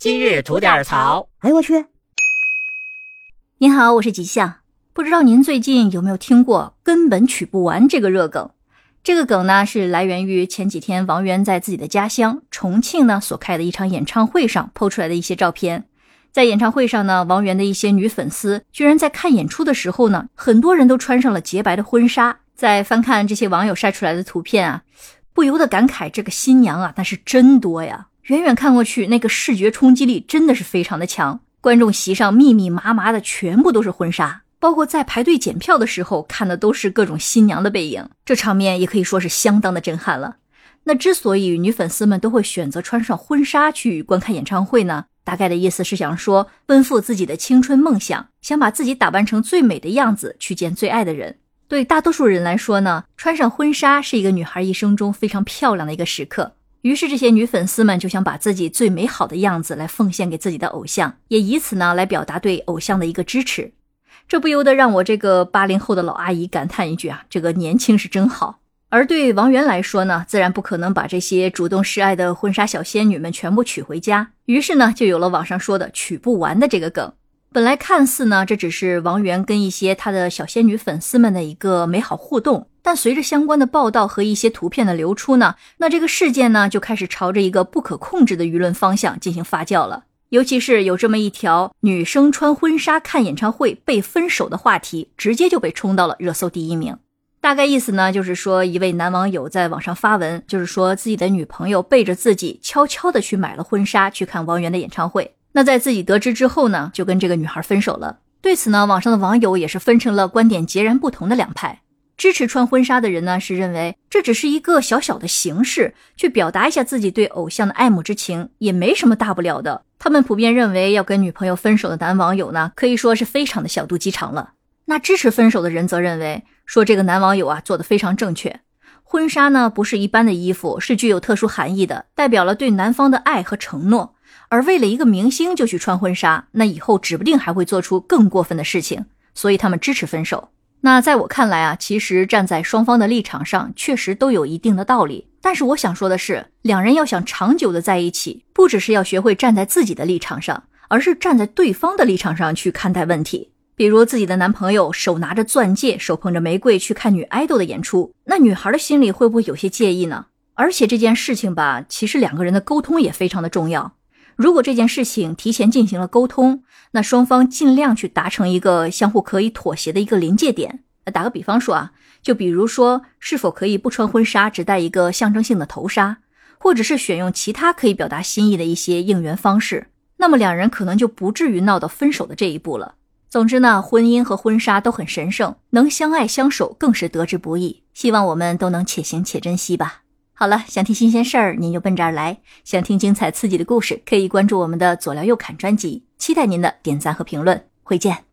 今日吐点槽。哎呦我去！您好，我是吉祥。不知道您最近有没有听过“根本取不完”这个热梗？这个梗呢是来源于前几天王源在自己的家乡重庆呢所开的一场演唱会上抛出来的一些照片。在演唱会上呢，王源的一些女粉丝居然在看演出的时候呢，很多人都穿上了洁白的婚纱。在翻看这些网友晒出来的图片啊，不由得感慨这个新娘啊，那是真多呀！远远看过去，那个视觉冲击力真的是非常的强。观众席上密密麻麻的全部都是婚纱，包括在排队检票的时候看的都是各种新娘的背影，这场面也可以说是相当的震撼了。那之所以女粉丝们都会选择穿上婚纱去观看演唱会呢？大概的意思是想说，奔赴自己的青春梦想，想把自己打扮成最美的样子去见最爱的人。对大多数人来说呢，穿上婚纱是一个女孩一生中非常漂亮的一个时刻。于是这些女粉丝们就想把自己最美好的样子来奉献给自己的偶像，也以此呢来表达对偶像的一个支持。这不由得让我这个八零后的老阿姨感叹一句啊，这个年轻是真好。而对王源来说呢，自然不可能把这些主动示爱的婚纱小仙女们全部娶回家，于是呢就有了网上说的娶不完的这个梗。本来看似呢，这只是王源跟一些他的小仙女粉丝们的一个美好互动，但随着相关的报道和一些图片的流出呢，那这个事件呢就开始朝着一个不可控制的舆论方向进行发酵了。尤其是有这么一条女生穿婚纱看演唱会被分手的话题，直接就被冲到了热搜第一名。大概意思呢，就是说一位男网友在网上发文，就是说自己的女朋友背着自己悄悄的去买了婚纱去看王源的演唱会。那在自己得知之后呢，就跟这个女孩分手了。对此呢，网上的网友也是分成了观点截然不同的两派。支持穿婚纱的人呢，是认为这只是一个小小的形式，去表达一下自己对偶像的爱慕之情，也没什么大不了的。他们普遍认为，要跟女朋友分手的男网友呢，可以说是非常的小肚鸡肠了。那支持分手的人则认为，说这个男网友啊做的非常正确。婚纱呢，不是一般的衣服，是具有特殊含义的，代表了对男方的爱和承诺。而为了一个明星就去穿婚纱，那以后指不定还会做出更过分的事情，所以他们支持分手。那在我看来啊，其实站在双方的立场上，确实都有一定的道理。但是我想说的是，两人要想长久的在一起，不只是要学会站在自己的立场上，而是站在对方的立场上去看待问题。比如自己的男朋友手拿着钻戒，手捧着玫瑰去看女爱豆的演出，那女孩的心里会不会有些介意呢？而且这件事情吧，其实两个人的沟通也非常的重要。如果这件事情提前进行了沟通，那双方尽量去达成一个相互可以妥协的一个临界点。打个比方说啊，就比如说是否可以不穿婚纱，只戴一个象征性的头纱，或者是选用其他可以表达心意的一些应援方式，那么两人可能就不至于闹到分手的这一步了。总之呢，婚姻和婚纱都很神圣，能相爱相守更是得之不易。希望我们都能且行且珍惜吧。好了，想听新鲜事儿，您就奔这儿来；想听精彩刺激的故事，可以关注我们的左聊右侃专辑。期待您的点赞和评论，会见。